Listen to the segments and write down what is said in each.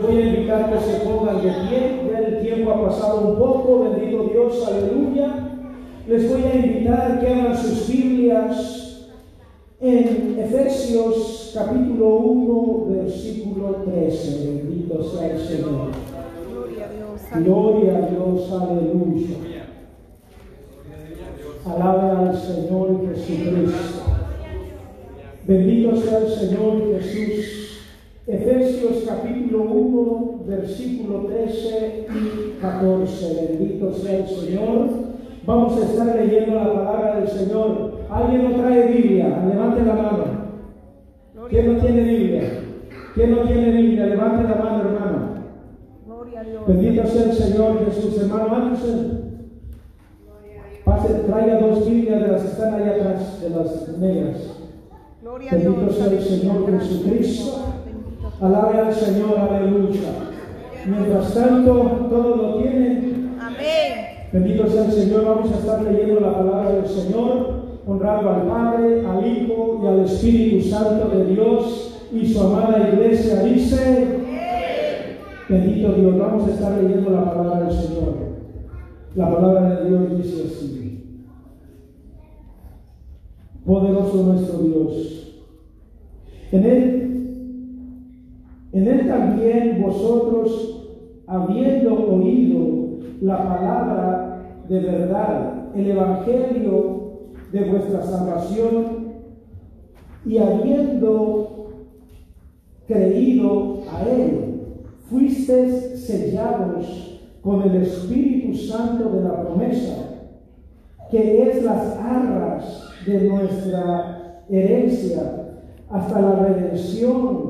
Voy a invitar que se pongan de pie, ya el tiempo ha pasado un poco, bendito Dios, aleluya. Les voy a invitar que hagan sus Biblias en Efesios capítulo 1, versículo 13. Bendito sea el Señor. Gloria a Dios, aleluya. Alabe al Señor Jesucristo. Bendito sea el Señor Jesús. Efesios capítulo 1, versículo 13 y 14. Bendito sea el Señor. Vamos a estar leyendo la palabra del Señor. ¿Alguien no trae Biblia? Levante la mano. ¿Quién no tiene Biblia? ¿Quién no tiene Biblia? Levante la mano, hermano. Bendito sea el Señor Jesús. Hermano, antes pase, traiga dos Biblias de las que están allá atrás, de las negras. Bendito sea el Señor Jesucristo. Alabe al Señor, aleluya. Mientras tanto, todo lo tienen. Amén. Bendito sea el Señor. Vamos a estar leyendo la palabra del Señor, honrando al Padre, al Hijo y al Espíritu Santo de Dios y su amada iglesia. Dice, bendito Dios, vamos a estar leyendo la palabra del Señor. La palabra de Dios dice así. Poderoso nuestro Dios. En él en él también vosotros, habiendo oído la palabra de verdad, el evangelio de vuestra salvación, y habiendo creído a él, fuisteis sellados con el Espíritu Santo de la promesa, que es las arras de nuestra herencia hasta la redención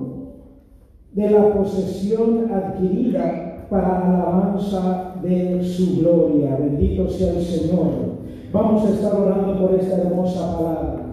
de la posesión adquirida para alabanza de su gloria. Bendito sea el Señor. Vamos a estar orando por esta hermosa palabra.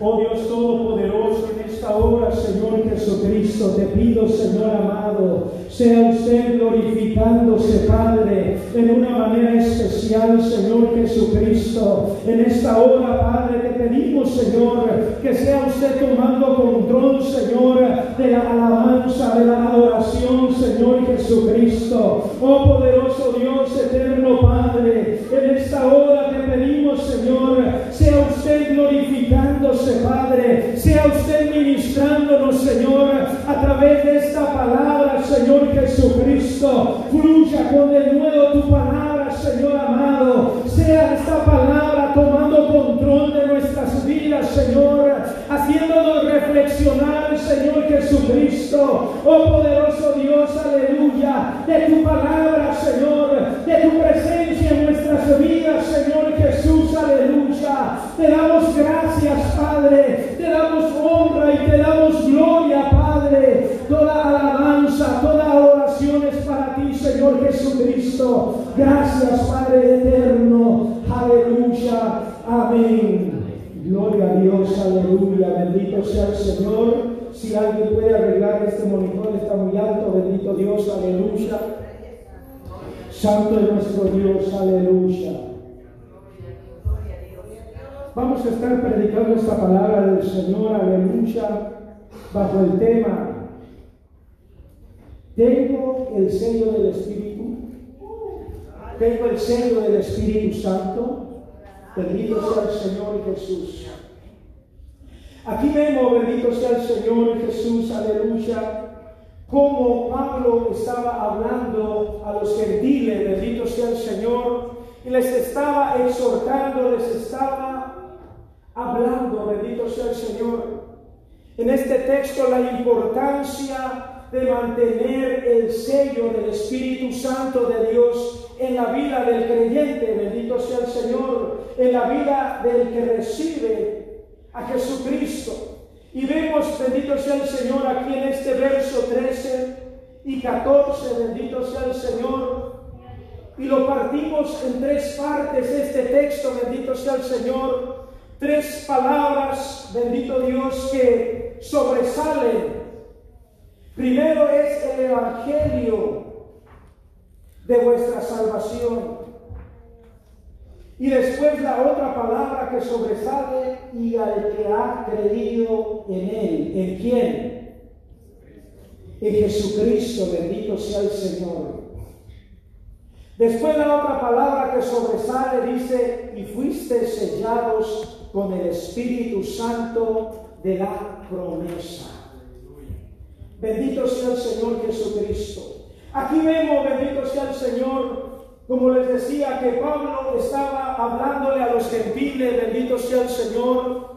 Oh Dios Todopoderoso, en esta hora, Señor Jesucristo, te pido, Señor amado, sea usted glorificándose, Padre, en una manera especial, Señor Jesucristo. En esta hora, Padre, te pedimos, Señor, que sea usted tomando control, Señor, de la alabanza, de la adoración, Señor Jesucristo. Oh poderoso Dios, eterno Padre, en esta hora te pedimos, Señor, sea usted Padre, sea usted ministrándonos, Señor, a través de esta palabra, Señor Jesucristo. Fluya con el nuevo tu palabra, Señor amado. Sea esta palabra tomando control de nuestras vidas, Señor, haciéndonos reflexionar, Señor Jesucristo. Oh poderoso Dios, aleluya, de tu palabra, Señor, Vamos a estar predicando esta palabra del Señor, aleluya, bajo el tema, tengo el sello del Espíritu, tengo el sello del Espíritu Santo, bendito sea el Señor Jesús. Aquí vemos, bendito sea el Señor Jesús, aleluya, como Pablo estaba hablando a los gentiles, bendito sea el Señor, y les estaba exhortando, les estaba hablando, bendito sea el Señor. En este texto la importancia de mantener el sello del Espíritu Santo de Dios en la vida del creyente, bendito sea el Señor, en la vida del que recibe a Jesucristo. Y vemos, bendito sea el Señor, aquí en este verso 13 y 14, bendito sea el Señor. Y lo partimos en tres partes, este texto, bendito sea el Señor tres palabras, bendito Dios, que sobresalen. Primero es el Evangelio de vuestra salvación. Y después la otra palabra que sobresale y al que ha creído en él. ¿En quién? en Jesucristo, bendito sea el Señor. Después la otra palabra que sobresale dice, y fuiste sellados con el Espíritu Santo de la promesa. Bendito sea el Señor Jesucristo. Aquí vemos, bendito sea el Señor, como les decía, que Pablo estaba hablándole a los gentiles, bendito sea el Señor,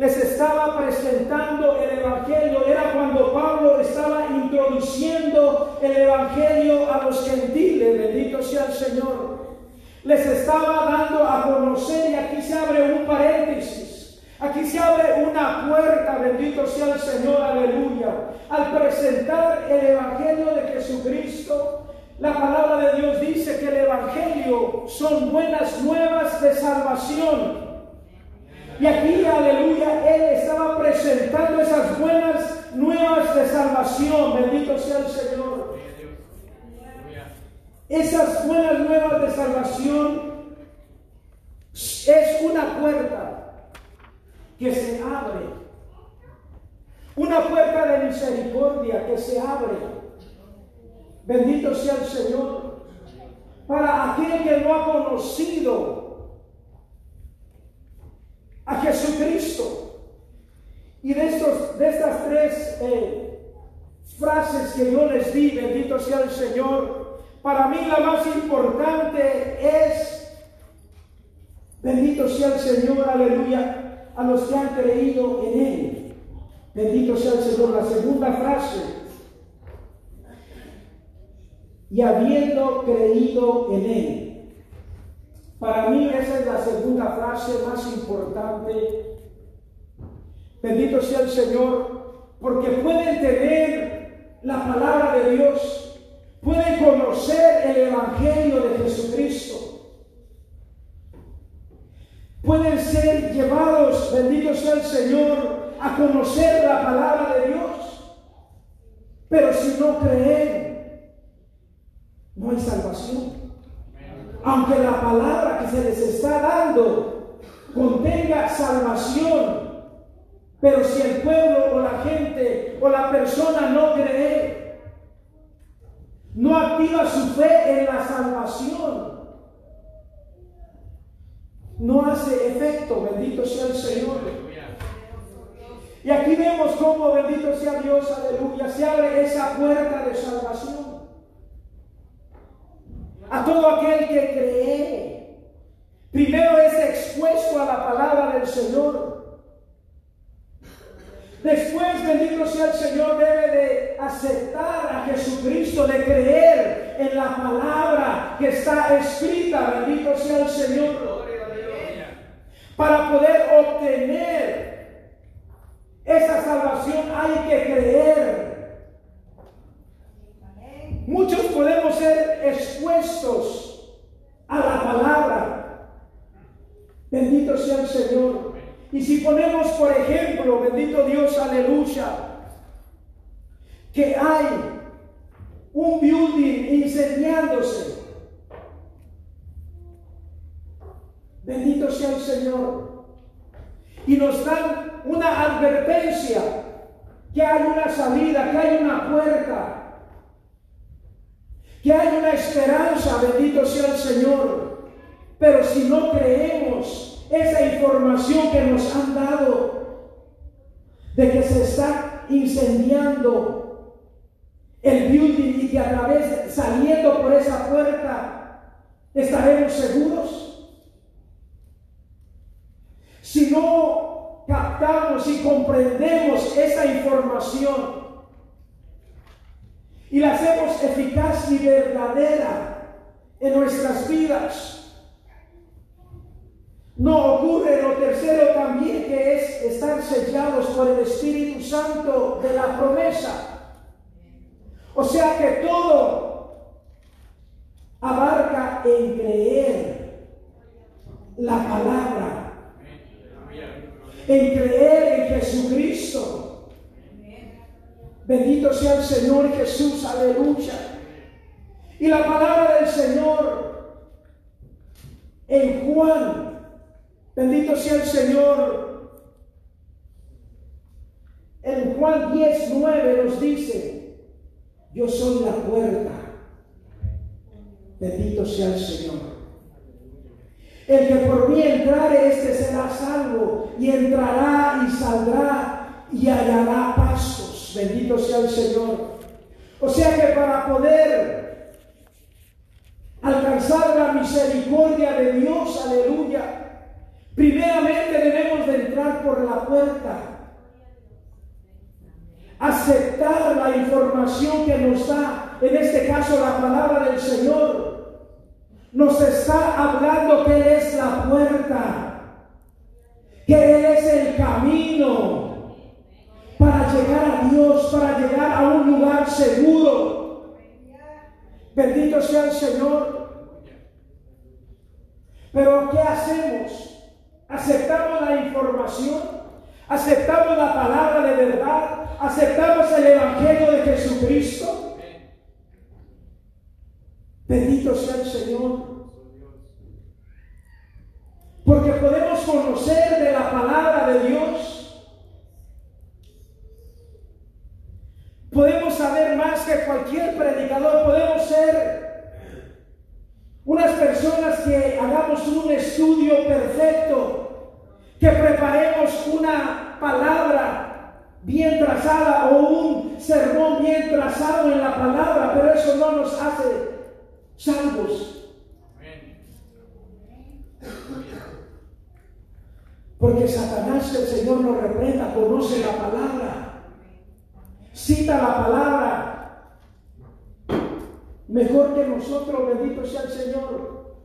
les estaba presentando el Evangelio. Era cuando Pablo estaba introduciendo el Evangelio a los gentiles, bendito sea el Señor. Les estaba dando a conocer y aquí se abre un paréntesis. Aquí se abre una puerta, bendito sea el Señor, aleluya. Al presentar el Evangelio de Jesucristo, la palabra de Dios dice que el Evangelio son buenas nuevas de salvación y aquí, aleluya, Él estaba presentando esas buenas nuevas de salvación. Bendito sea el Señor. Esas buenas nuevas de salvación es una puerta que se abre. Una puerta de misericordia que se abre. Bendito sea el Señor. Para aquel que no ha conocido a Jesucristo. Y de, estos, de estas tres eh, frases que yo les di, bendito sea el Señor, para mí la más importante es, bendito sea el Señor, aleluya, a los que han creído en Él. Bendito sea el Señor. La segunda frase, y habiendo creído en Él. Para mí esa es la segunda frase más importante. Bendito sea el Señor, porque pueden tener la palabra de Dios, pueden conocer el Evangelio de Jesucristo, pueden ser llevados, bendito sea el Señor, a conocer la palabra de Dios. Pero si no creen, no hay salvación aunque la palabra que se les está dando contenga salvación, pero si el pueblo o la gente o la persona no cree, no activa su fe en la salvación, no hace efecto, bendito sea el Señor. Y aquí vemos cómo, bendito sea Dios, aleluya, se abre esa puerta de salvación a todo aquel que cree. Primero es expuesto a la palabra del Señor. Después, bendito sea el Señor, debe de aceptar a Jesucristo, de creer en la palabra que está escrita, bendito sea el Señor. Para poder obtener esa salvación hay que creer Muchos podemos ser expuestos a la palabra. Bendito sea el Señor. Y si ponemos, por ejemplo, bendito Dios, aleluya, que hay un building incendiándose. Bendito sea el Señor. Y nos dan una advertencia que hay una salida, que hay una puerta, que hay una esperanza, bendito sea el Señor. Pero si no creemos esa información que nos han dado de que se está incendiando el building y que a través, saliendo por esa puerta, estaremos seguros. Si no captamos y comprendemos esa información, y la hacemos eficaz y verdadera en nuestras vidas. No ocurre lo tercero también que es estar sellados por el Espíritu Santo de la promesa. O sea que todo abarca en creer la palabra, en creer en Jesucristo Bendito sea el Señor Jesús, aleluya. Y la palabra del Señor en Juan, bendito sea el Señor, En Juan 10, 9 nos dice, yo soy la puerta. Bendito sea el Señor. El que por mí entrare, este será salvo y entrará y saldrá y hallará. Bendito sea el Señor. O sea que para poder alcanzar la misericordia de Dios, aleluya, primeramente debemos de entrar por la puerta. Aceptar la información que nos da, en este caso la palabra del Señor nos está hablando que Él es la puerta, que Él es el camino para llegar a Dios, para llegar a un lugar seguro. Bendito sea el Señor. Pero ¿qué hacemos? ¿Aceptamos la información? ¿Aceptamos la palabra de verdad? ¿Aceptamos el Evangelio de Jesucristo? Bendito sea el Señor. Porque podemos conocer de la palabra de Dios. Podemos saber más que cualquier predicador. Podemos ser unas personas que hagamos un estudio perfecto. Que preparemos una palabra bien trazada o un sermón bien trazado en la palabra. Pero eso no nos hace salvos. Porque Satanás, el Señor nos reprenda, conoce la palabra, cita la palabra, mejor que nosotros, bendito sea el Señor.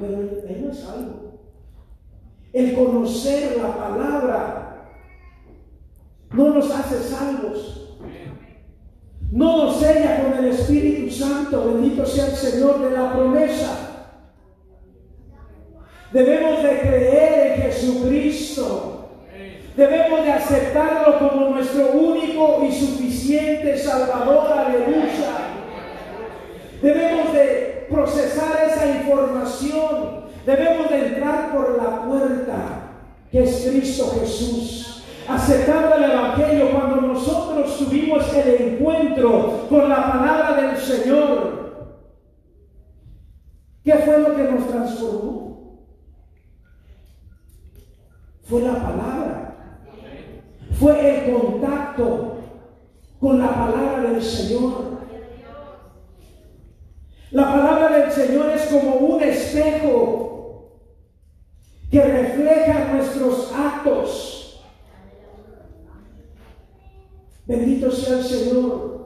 Pero Él no es salvo. El conocer la palabra no nos hace salvos no nos sella con el Espíritu Santo, bendito sea el Señor de la promesa. Debemos de creer en Jesucristo. Debemos de aceptarlo como nuestro único y suficiente Salvador, aleluya. Debemos de procesar esa información. Debemos de entrar por la puerta que es Cristo Jesús aceptando el Evangelio, cuando nosotros tuvimos el encuentro con la palabra del Señor, ¿qué fue lo que nos transformó? Fue la palabra, fue el contacto con la palabra del Señor. La palabra del Señor es como un espejo que refleja nuestros actos Bendito sea el Señor.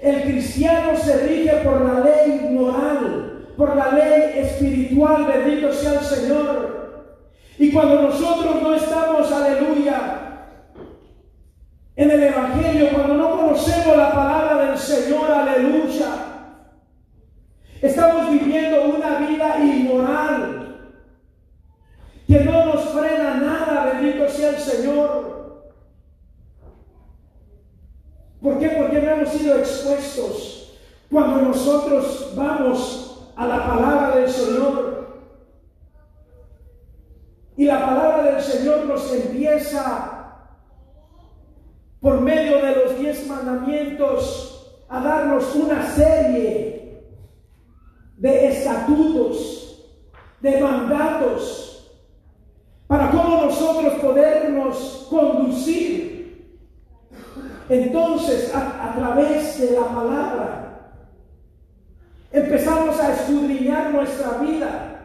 El cristiano se rige por la ley moral, por la ley espiritual. Bendito sea el Señor. Y cuando nosotros no estamos, aleluya, en el Evangelio, cuando no conocemos la palabra del Señor, aleluya, estamos viviendo una vida inmoral, que no nos frena nada, bendito sea el Señor. ¿Por qué? Porque no hemos sido expuestos cuando nosotros vamos a la palabra del Señor. Y la palabra del Señor nos empieza por medio de los mandamientos a darnos una serie de estatutos, de mandatos, para cómo nosotros podernos conducir entonces, a, través de la palabra, empezamos a escudriñar nuestra vida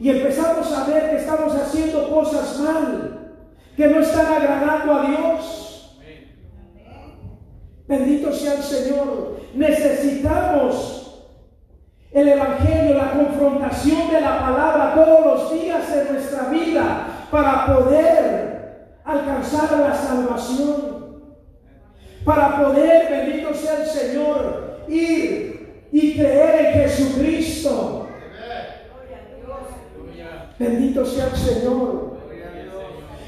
y empezamos a ver que estamos haciendo cosas mal, que no están agradando a Dios. Bendito sea el Señor. Necesitamos el Evangelio, la confrontación de la palabra todos los días de nuestra vida para poder alcanzar la salvación para poder, bendito sea el Señor, ir y creer en Jesucristo. Bendito sea el Señor.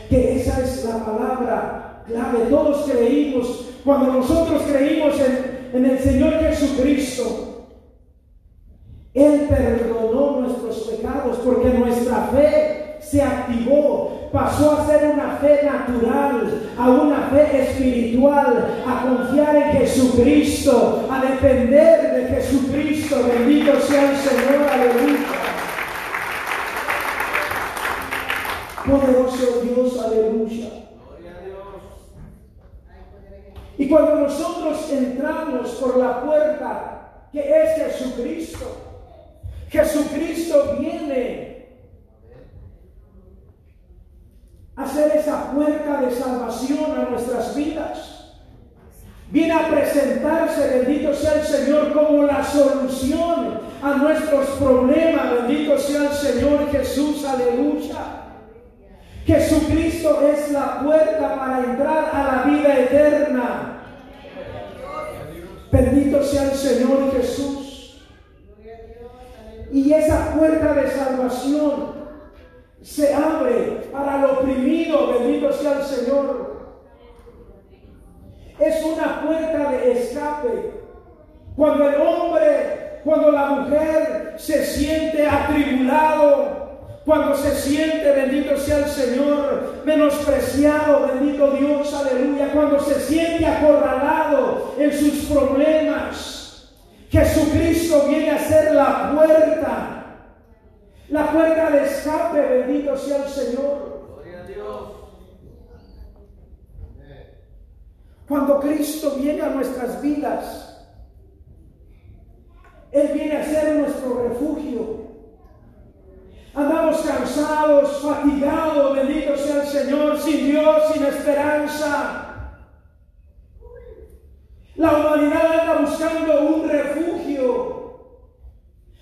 Que esa es la palabra clave. Todos creímos, cuando nosotros creímos en, en el Señor Jesucristo, Él perdonó nuestros pecados porque nuestra fe se activó pasó a ser una fe natural, a una fe espiritual, a confiar en Jesucristo, a depender de Jesucristo. Bendito sea el Señor, aleluya. Poderoso Dios, aleluya. Y cuando nosotros entramos por la puerta que es Jesucristo, Jesucristo viene a ser esa puerta de salvación a nuestras vidas. Viene a presentarse, bendito sea el Señor, como la solución a nuestros problemas. Bendito sea el Señor Jesús, aleluya. Jesucristo es la puerta para entrar a la vida eterna. Bendito sea el Señor Jesús. Y esa puerta de salvación se abre para el oprimido. Bendito sea el Señor. Es una puerta de escape. Cuando el hombre, cuando la mujer se siente atribulado, cuando se siente, bendito sea el Señor, menospreciado, bendito Dios, aleluya. Cuando se siente acorralado en sus problemas, Jesucristo viene a ser la puerta, la puerta de escape, bendito sea el Señor. Gloria a Dios. Cuando Cristo viene a nuestras vidas, Él viene a ser nuestro refugio. Andamos cansados, fatigados, bendito sea el Señor, sin Dios, sin esperanza. La humanidad anda buscando un refugio.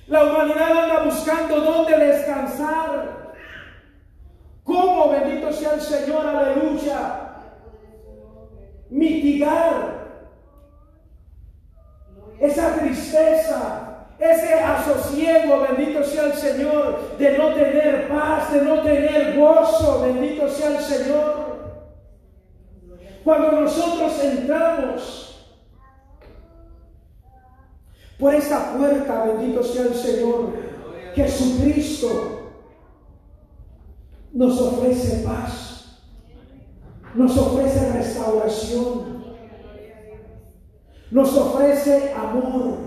La humanidad anda buscando dónde descansar. ¿Cómo, bendito sea el Señor, aleluya? Mitigar esa tristeza, ese asosiego, bendito sea el Señor, de no tener paz, de no tener gozo, bendito sea el Señor. Cuando nosotros entramos por esa puerta, bendito sea el Señor, Jesucristo nos ofrece paz, nos ofrece restauración, nos ofrece amor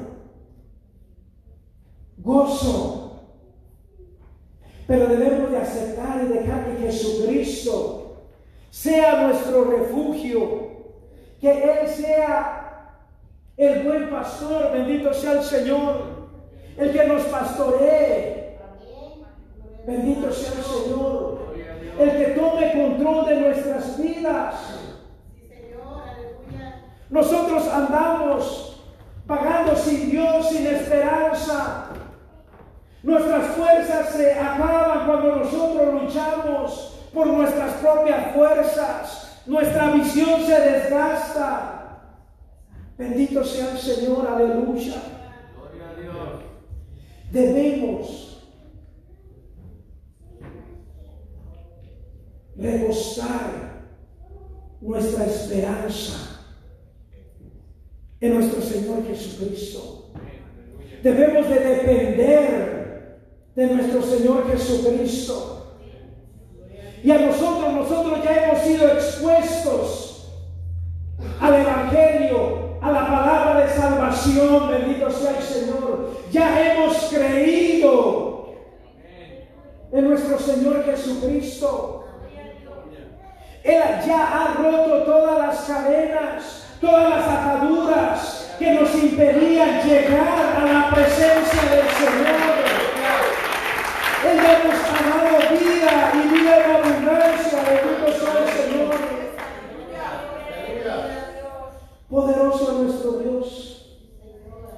gozo. Pero debemos de aceptar y dejar que Jesucristo sea nuestro refugio, que Él sea el buen pastor, bendito sea el Señor, el que nos pastoree. Bendito sea el Señor, el que tome control de nuestras vidas. Nosotros andamos pagando sin Dios, sin esperanza. Nuestras fuerzas se acaban cuando nosotros luchamos por nuestras propias fuerzas. Nuestra visión se desgasta. Bendito sea el Señor, aleluya. Gloria a Dios. Debemos rebosar nuestra esperanza en nuestro Señor Jesucristo. Debemos de depender de nuestro Señor Jesucristo. Y a nosotros, nosotros ya hemos sido expuestos al Evangelio, a la palabra de salvación, bendito sea el Señor. Ya hemos creído en nuestro Señor Jesucristo. Él ya ha roto todas las cadenas, todas las ataduras que nos impedían llegar a la presencia del Señor. Poderoso es nuestro Dios.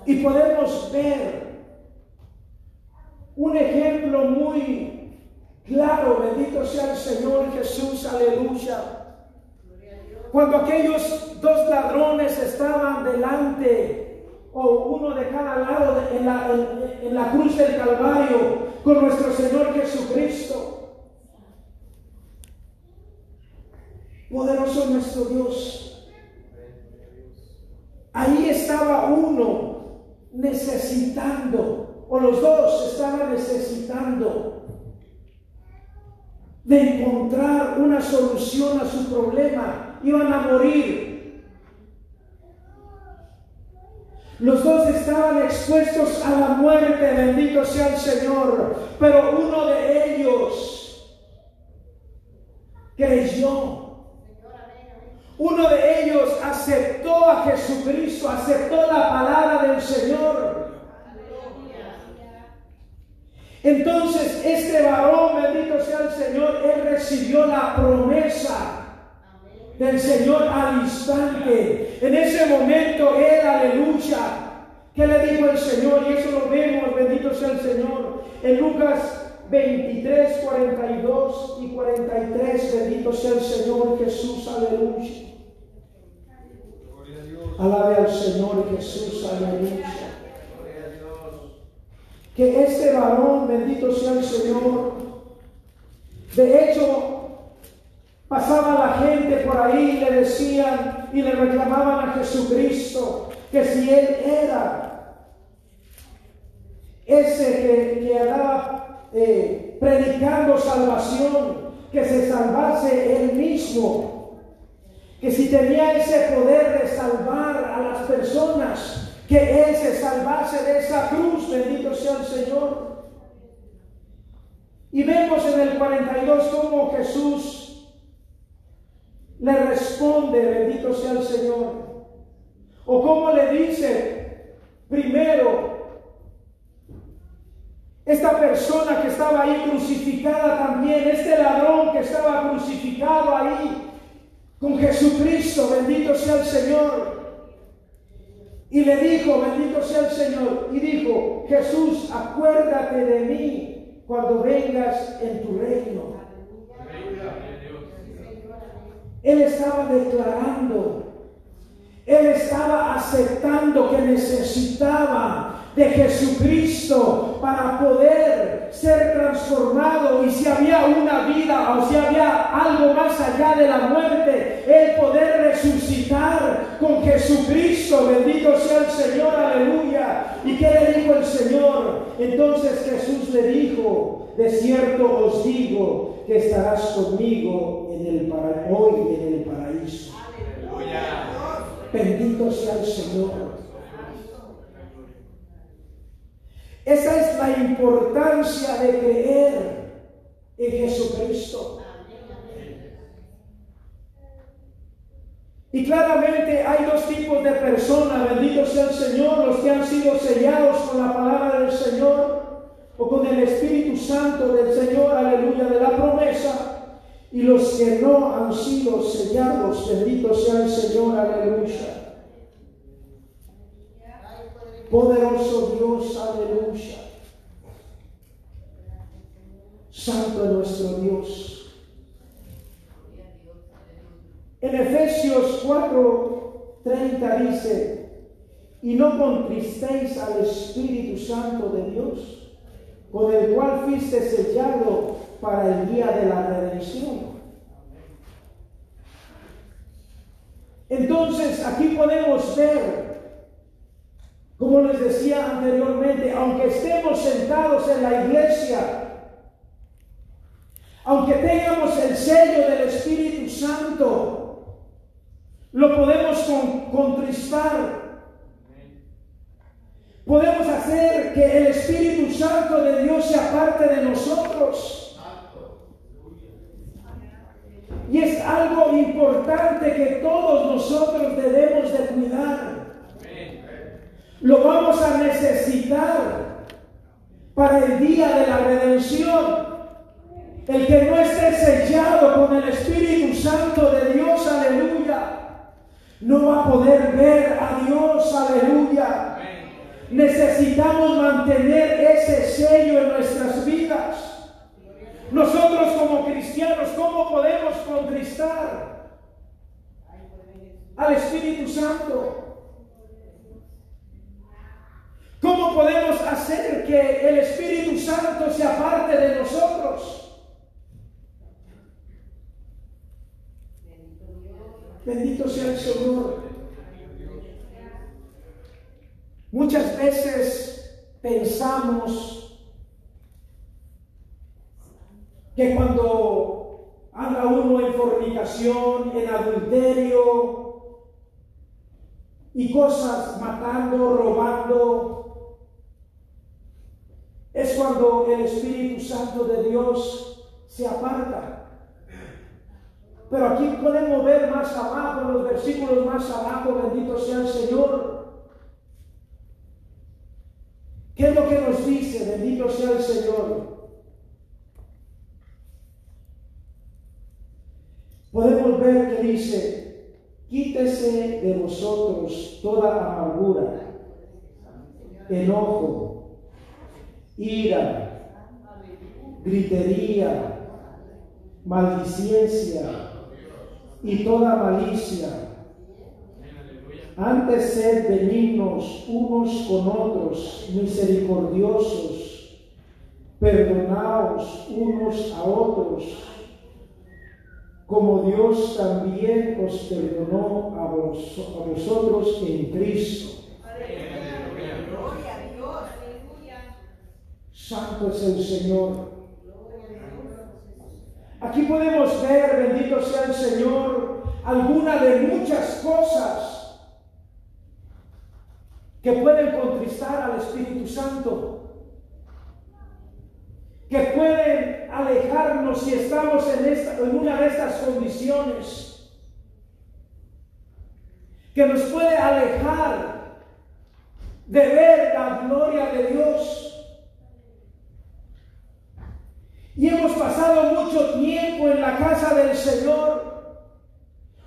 Y podemos ver un ejemplo muy claro. Bendito sea el Señor Jesús. Aleluya. Cuando aquellos dos ladrones estaban delante o uno de cada lado en, la, en, la cruz del Calvario con nuestro Señor Jesucristo. Poderoso nuestro Dios. Ahí estaba uno necesitando, o los dos estaban necesitando de encontrar una solución a su problema. Iban a morir. Los dos estaban expuestos a la muerte, bendito sea el Señor. Pero uno de ellos creyó. Uno de ellos aceptó a Jesucristo, aceptó la palabra del Señor. Entonces este varón, bendito sea el Señor, él recibió la promesa del Señor al instante. En ese momento él, aleluya, ¿qué le dijo el Señor? Y eso lo vemos, bendito sea el Señor. En Lucas 23, 42 y 43, bendito sea el Señor Jesús, aleluya. Alabe al Señor Jesús, aleluya que este varón, bendito sea el Señor, de hecho, pasaba la gente por ahí y le decían y le reclamaban a Jesucristo que si él era ese que, que andaba eh, predicando salvación, que se salvase él mismo, que si tenía ese poder de salvar a las personas, que Él se salvase de esa cruz, bendito sea el Señor. Y vemos en el 42 cómo Jesús le responde, bendito sea el Señor. O cómo le dice, primero, esta persona que estaba ahí crucificada también, este ladrón que estaba crucificado ahí con Jesucristo, bendito sea el Señor. Y le dijo, bendito sea el Señor, y dijo, Jesús, acuérdate de mí cuando vengas en tu reino. Él estaba declarando, él estaba aceptando que necesitaba de Jesucristo para poder ser transformado y si había una vida o si había algo más allá de la muerte, el poder resucitar con Jesucristo, bendito sea el Señor, aleluya. ¿Y qué le dijo el Señor? Entonces Jesús le dijo, de cierto os digo que estarás conmigo en el hoy en el paraíso. Bendito sea el Señor. Esa es importancia de creer en Jesucristo. Y claramente hay dos tipos de personas, bendito sea el Señor, los que han sido sellados con la palabra del Señor o con el Espíritu Santo del Señor, aleluya, de la promesa, y los que no han sido sellados, bendito sea el Señor, aleluya. Poderoso Dios, aleluya. Santo es nuestro Dios. En Efesios 4:30 dice, y no contristéis al Espíritu Santo de Dios, con el cual fuiste sellado para el día de la redención. Entonces aquí podemos ver como les decía anteriormente, aunque estemos sentados en la iglesia, aunque tengamos el sello del Espíritu Santo, lo podemos contristar. Podemos hacer que el Espíritu Santo de Dios sea parte de nosotros. Y es algo importante que todos nosotros debemos de cuidar. Lo vamos a necesitar para el día de la redención. El que no esté sellado con el Espíritu Santo de Dios, aleluya, no va a poder ver a Dios, aleluya. Necesitamos mantener ese sello en nuestras vidas. Nosotros como cristianos, ¿cómo podemos contristar al Espíritu Santo? ¿Cómo podemos hacer que el Espíritu Santo sea parte de nosotros? Bendito sea el Señor. Muchas veces pensamos que cuando fornicación, en adulterio y cosas matando, robando, es cuando el Espíritu Santo de Dios se aparta. Pero aquí podemos ver más abajo, en los versículos más abajo, bendito sea el Señor. ¿Qué es lo que nos dice? Bendito sea el Señor. Podemos ver que dice, quítese de vosotros toda amargura, enojo, ira, gritería, maldiciencia y toda malicia. Antes sed benignos unos con otros, misericordiosos, perdonaos unos a otros, como Dios también os perdonó a, vosotros en Cristo. Santo es el Señor. Aquí podemos ver, bendito sea el Señor, alguna de muchas cosas que pueden contristar al Espíritu Santo, que pueden alejarnos si estamos en, esta, una de estas condiciones, que nos puede alejar de ver la gloria de Dios y hemos pasado mucho tiempo en la casa del Señor,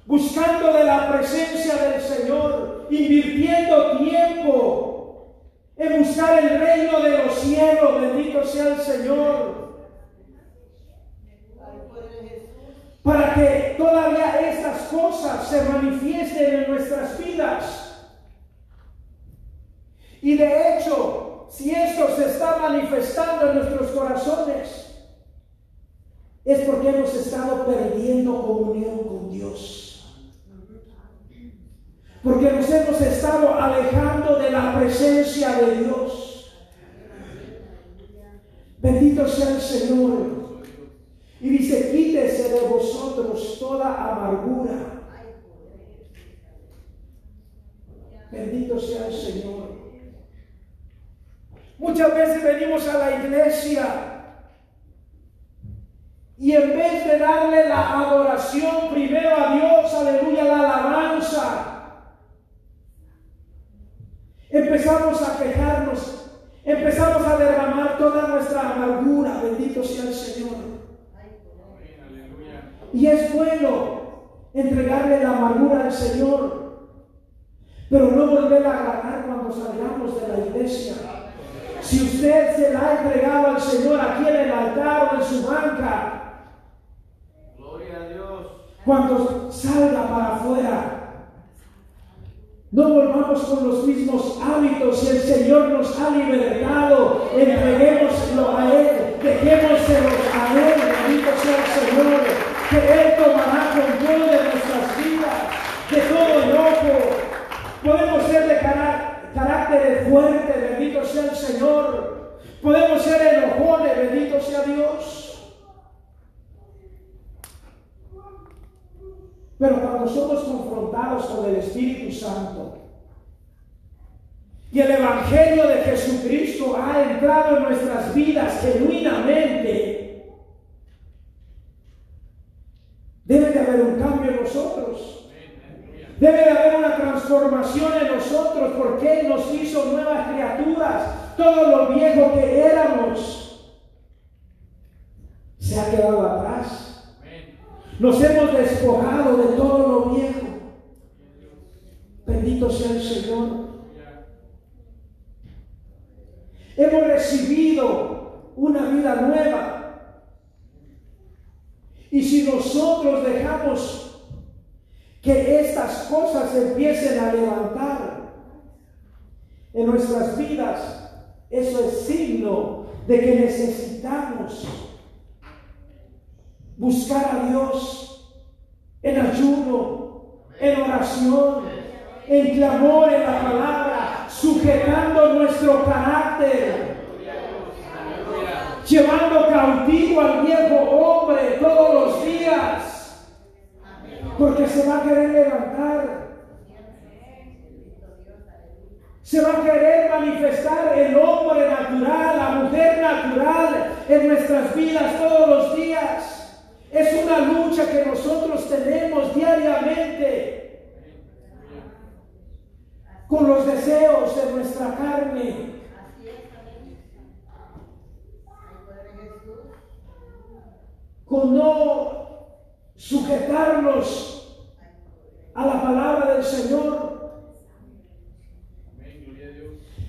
buscando de la presencia del Señor, invirtiendo tiempo en buscar el reino de los cielos, bendito sea el Señor. Para que todavía estas cosas se manifiesten en nuestras vidas. Y de hecho, si esto se está manifestando en nuestros corazones, es porque hemos estado perdiendo comunión con Dios. Porque nos hemos estado alejando de la presencia de Dios. Bendito sea el Señor. Y dice, quítese de vosotros toda amargura. Bendito sea el Señor. Muchas veces venimos a la iglesia y en vez de darle la adoración primero a Dios, aleluya, la alabanza, empezamos a quejarnos, empezamos a derramar toda nuestra amargura, bendito sea el Señor. Y es bueno entregarle la amargura al Señor, pero no volver a agarrar cuando salgamos de la iglesia. Si usted se la ha entregado al Señor aquí en el altar o en su banca, cuando salga para afuera. No volvamos con los mismos hábitos. El Señor nos ha libertado, entreguémoslo a Él, dejémoselo a Él, bendito sea el Señor, que Él tomará control de nuestras vidas, de todo enojo. Podemos ser de carácter fuerte, bendito sea el Señor. Podemos ser enojones, bendito sea Dios. Pero cuando somos confrontados con el Espíritu Santo y el Evangelio de Jesucristo ha entrado en nuestras vidas genuinamente, debe de haber un cambio en nosotros. Debe de haber una transformación en nosotros porque Él nos hizo nuevas criaturas. Todo lo viejo que éramos se ha quedado atrás. Nos hemos despojado de todo lo viejo. Bendito sea el Señor. Hemos recibido una vida nueva. Y si nosotros dejamos que estas cosas empiecen a levantar en nuestras vidas, eso es signo de que necesitamos buscar a Dios en ayuno, en oración, en clamor en la palabra, sujetando nuestro carácter, llevando cautivo al viejo hombre todos los días. Porque se va a querer levantar. Se va a querer manifestar el hombre natural, la mujer natural en nuestras vidas todos los días. Es una lucha que nosotros tenemos diariamente con los deseos de nuestra carne. Con no sujetarnos a la palabra del Señor.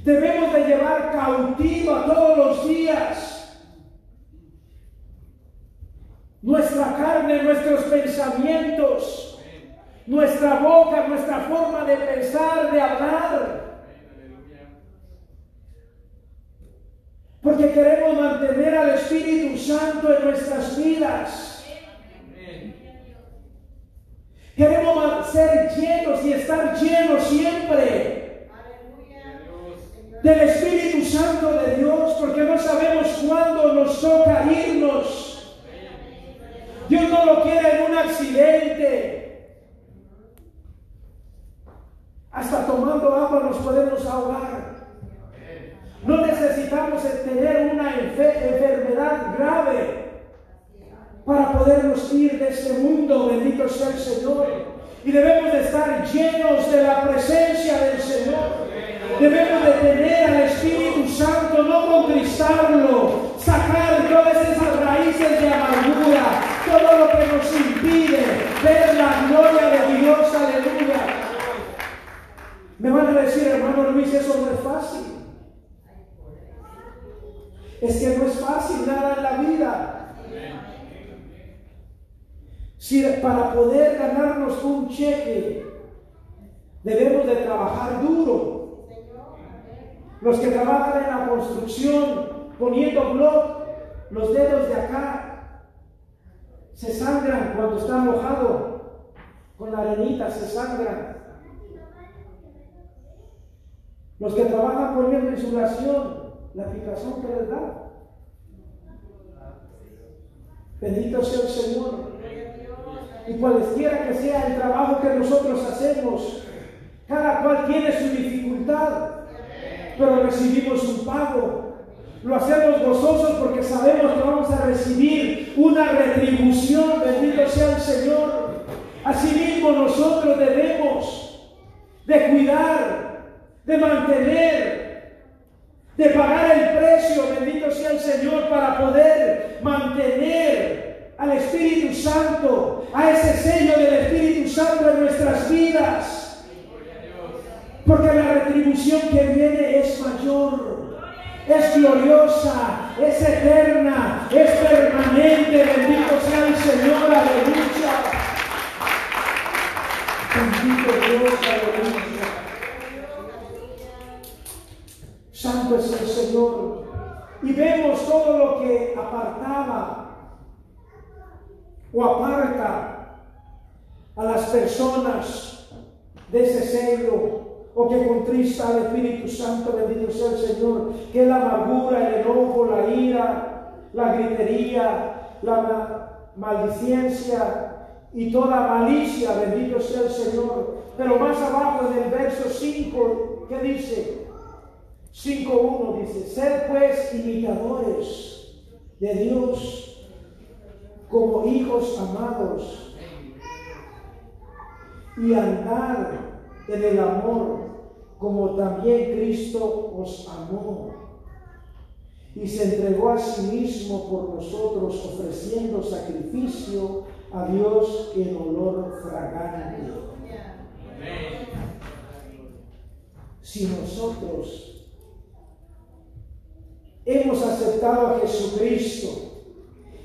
Debemos de llevar cautiva todos los días nuestra carne, nuestros pensamientos, nuestra boca, nuestra forma de pensar, de hablar. Porque queremos mantener al Espíritu Santo en nuestras vidas. Queremos ser llenos y estar llenos siempre del Espíritu Santo de Dios, porque no sabemos cuándo nos toca irnos. Dios no lo quiere en un accidente. Hasta tomando agua nos podemos ahogar. No necesitamos tener una enfermedad grave para podernos ir de este mundo. Bendito sea el Señor. Y debemos de estar llenos de la presencia del Señor. Debemos de tener al Espíritu Santo, no contristarlo, sacar todas esas raíces de amargura, todo lo que nos impide ver la gloria de Dios, aleluya. Me van a decir, hermano Luis, eso no es fácil. Es que no es fácil nada en la vida. Si para poder ganarnos un cheque debemos de trabajar duro, los que trabajan en la construcción poniendo bloc, los dedos de acá se sangran cuando está mojado. Con la arenita se sangran. Los que trabajan poniendo insulación, la picazón que les da. Bendito sea el Señor. Y cualesquiera que sea el trabajo que nosotros hacemos, cada cual tiene su dificultad pero recibimos un pago. Lo hacemos gozosos porque sabemos que vamos a recibir una retribución. Bendito sea el Señor. Asimismo nosotros debemos de cuidar, de mantener, de pagar el precio, bendito sea el Señor, para poder mantener al Espíritu Santo, a ese sello del Espíritu Santo en nuestras vidas. Porque la retribución que viene es mayor, es gloriosa, es eterna, es permanente. Bendito sea el Señor, aleluya. Bendito Dios, aleluya. Santo es el Señor. Y vemos todo lo que apartaba o aparta a las personas de ese sello o que contrista al Espíritu Santo, bendito sea el Señor, que la amargura, el enojo, la ira, la gritería, la maldicencia y toda malicia, bendito sea el Señor. Pero más abajo en el verso 5, ¿qué dice? 5.1 dice, ser pues imitadores de Dios como hijos amados y andar en el amor, como también Cristo os amó y se entregó a sí mismo por nosotros, ofreciendo sacrificio a Dios en olor fragante. Si nosotros hemos aceptado a Jesucristo,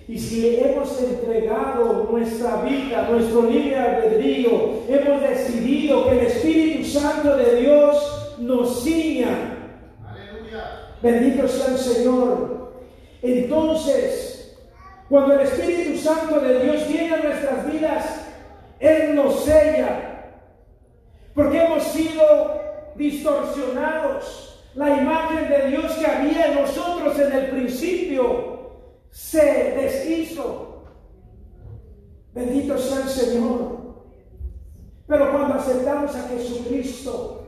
y si hemos entregado nuestra vida, nuestro libre albedrío, hemos decidido que el Espíritu Santo de Dios nos ciña. Bendito sea el Señor. Entonces, cuando el Espíritu Santo de Dios viene a nuestras vidas, Él nos sella. Porque hemos sido distorsionados. La imagen de Dios que había en nosotros en el principio se deshizo. Bendito sea el Señor. Pero cuando aceptamos a Jesucristo,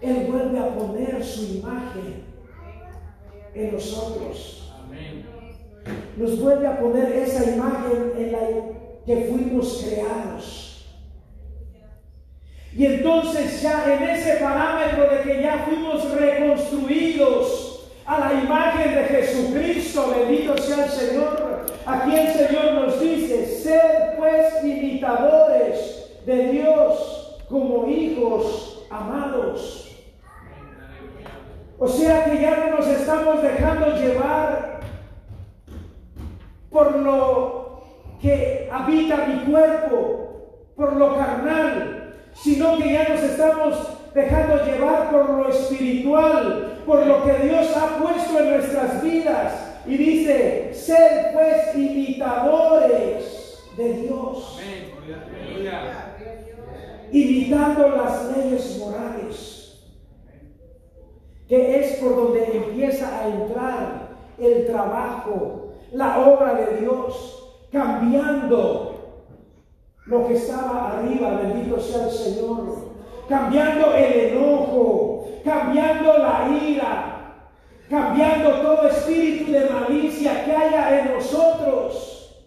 Él vuelve a poner su imagen en nosotros. Nos vuelve a poner esa imagen en la que fuimos creados. Y entonces ya en ese parámetro de que ya fuimos reconstruidos a la imagen de Jesucristo, bendito sea el Señor, aquí el Señor nos dice, sed pues imitadores de Dios como hijos amados. O sea que ya no nos estamos dejando llevar por lo que habita mi cuerpo, por lo carnal, sino que ya nos estamos dejando llevar por lo espiritual, por lo que Dios ha puesto en nuestras vidas. Y dice, sed pues imitadores de Dios imitando las leyes morales, que es por donde empieza a entrar el trabajo, la obra de Dios, cambiando lo que estaba arriba, bendito sea el Señor, cambiando el enojo, cambiando la ira, cambiando todo espíritu de malicia que haya en nosotros.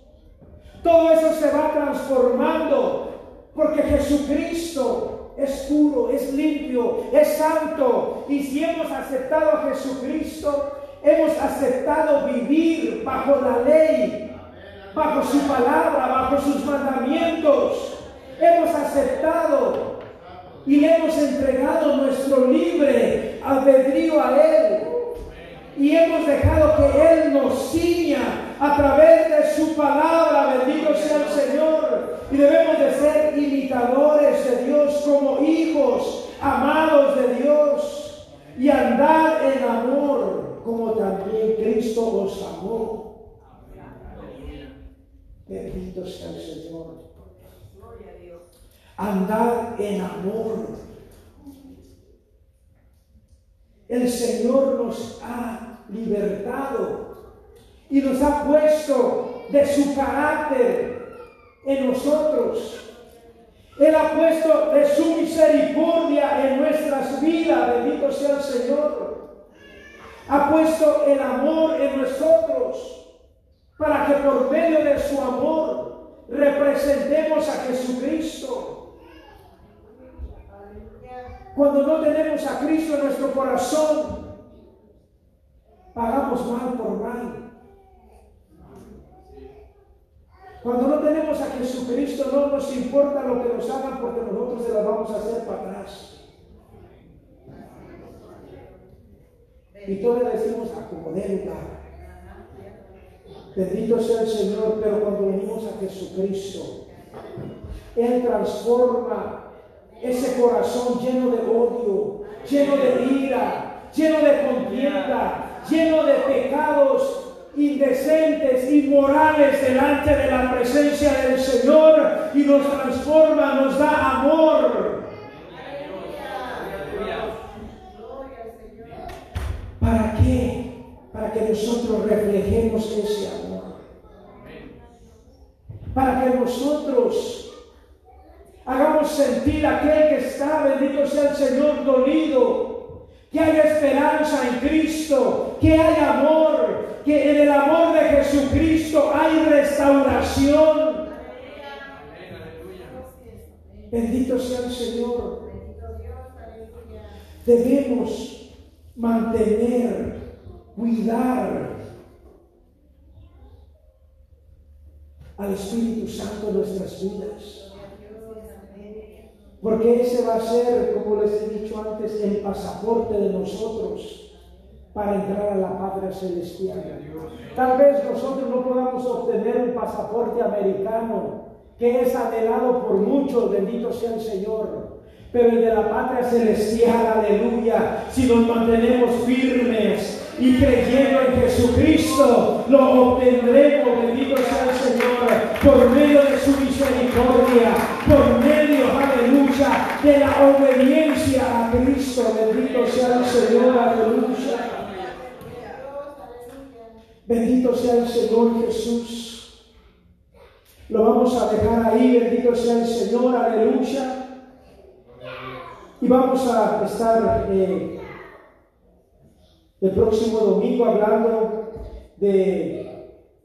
Todo eso se va transformando porque Jesucristo es puro, es limpio, es santo. Y si hemos aceptado a Jesucristo, hemos aceptado vivir bajo la ley, bajo su palabra, bajo sus mandamientos. Hemos aceptado y le hemos entregado nuestro libre albedrío a Él. Y hemos dejado que Él nos ciña a través de su palabra. Bendito sea el Señor. Y debemos de ser imitadores de Dios como hijos amados de Dios. Y andar en amor como también Cristo os amó. Bendito sea el Señor. Andar en amor el Señor nos ha libertado y nos ha puesto de su carácter en nosotros. Él ha puesto de su misericordia en nuestras vidas, bendito sea el Señor. Ha puesto el amor en nosotros para que por medio de su amor representemos a Jesucristo. Cuando no tenemos a Cristo en nuestro corazón, pagamos mal por mal. Cuando no tenemos a Jesucristo, no nos importa lo que nos hagan porque nosotros se las vamos a hacer para atrás. Y todos decimos acomodé Bendito sea el Señor, pero cuando venimos a Jesucristo, Él transforma ese corazón lleno de odio, lleno de ira, lleno de contienda, lleno de pecados indecentes, inmorales delante de la presencia del Señor y nos transforma, nos da amor. ¿Para qué? Para que nosotros reflejemos ese amor. Para que nosotros Hagamos sentir aquel que está, bendito sea el Señor, dolido. Que haya esperanza en Cristo, que hay amor, que en el amor de Jesucristo hay restauración. Bendito sea el Señor. Debemos mantener, cuidar al Espíritu Santo en nuestras vidas. Porque ese va a ser, como les he dicho antes, el pasaporte de nosotros para entrar a la patria celestial. Tal vez nosotros no podamos obtener un pasaporte americano, que es anhelado por muchos, bendito sea el Señor. Pero el de la patria celestial, aleluya, si nos mantenemos firmes y creyendo en Jesucristo, lo obtendremos, bendito Sea el Señor Jesús. Lo vamos a dejar ahí, bendito sea el Señor, aleluya. Y vamos a estar eh, el próximo domingo hablando de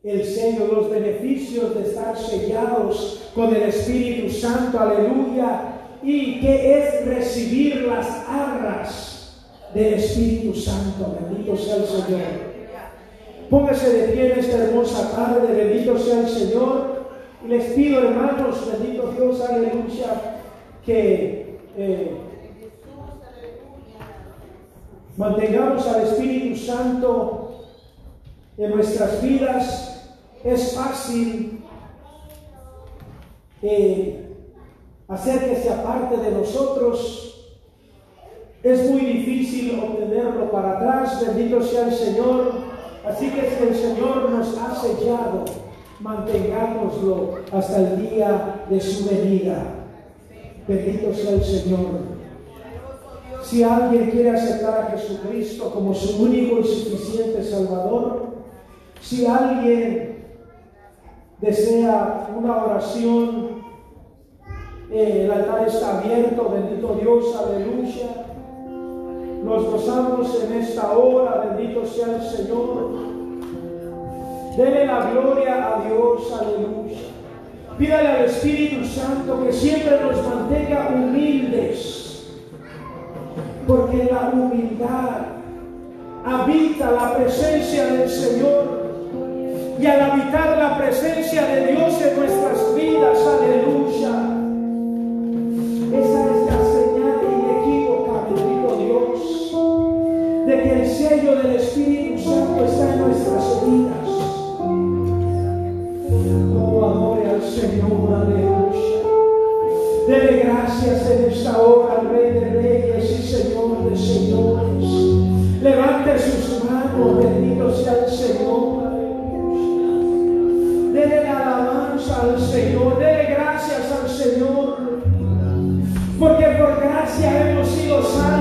el sello, los beneficios de estar sellados con el Espíritu Santo, aleluya, y que es recibir las arras del Espíritu Santo, bendito sea el Señor. Póngase de pie en esta hermosa tarde, bendito sea el Señor. Les pido, hermanos, bendito Dios, aleluya, que eh, mantengamos al Espíritu Santo en nuestras vidas. Es fácil eh, hacer que se aparte de nosotros. Es muy difícil obtenerlo para atrás. Bendito sea el Señor. Así que si el Señor nos ha sellado, mantengámoslo hasta el día de su venida. Bendito sea el Señor. Si alguien quiere aceptar a Jesucristo como su único y suficiente Salvador, si alguien desea una oración, eh, el altar está abierto, bendito Dios, aleluya. Nos gozamos en esta hora, bendito sea el Señor. Dele la gloria a Dios, aleluya. Pídale al Espíritu Santo que siempre nos mantenga humildes, porque la humildad habita la presencia del Señor. Y al habitar la presencia de Dios en nuestras vidas, aleluya, esa es Dele gracias en esta hora al Rey de Reyes y Señor de Señores. Levante sus manos, bendito sea el Señor, Dele la alabanza al Señor, dele gracias al Señor, porque por gracia hemos sido salvos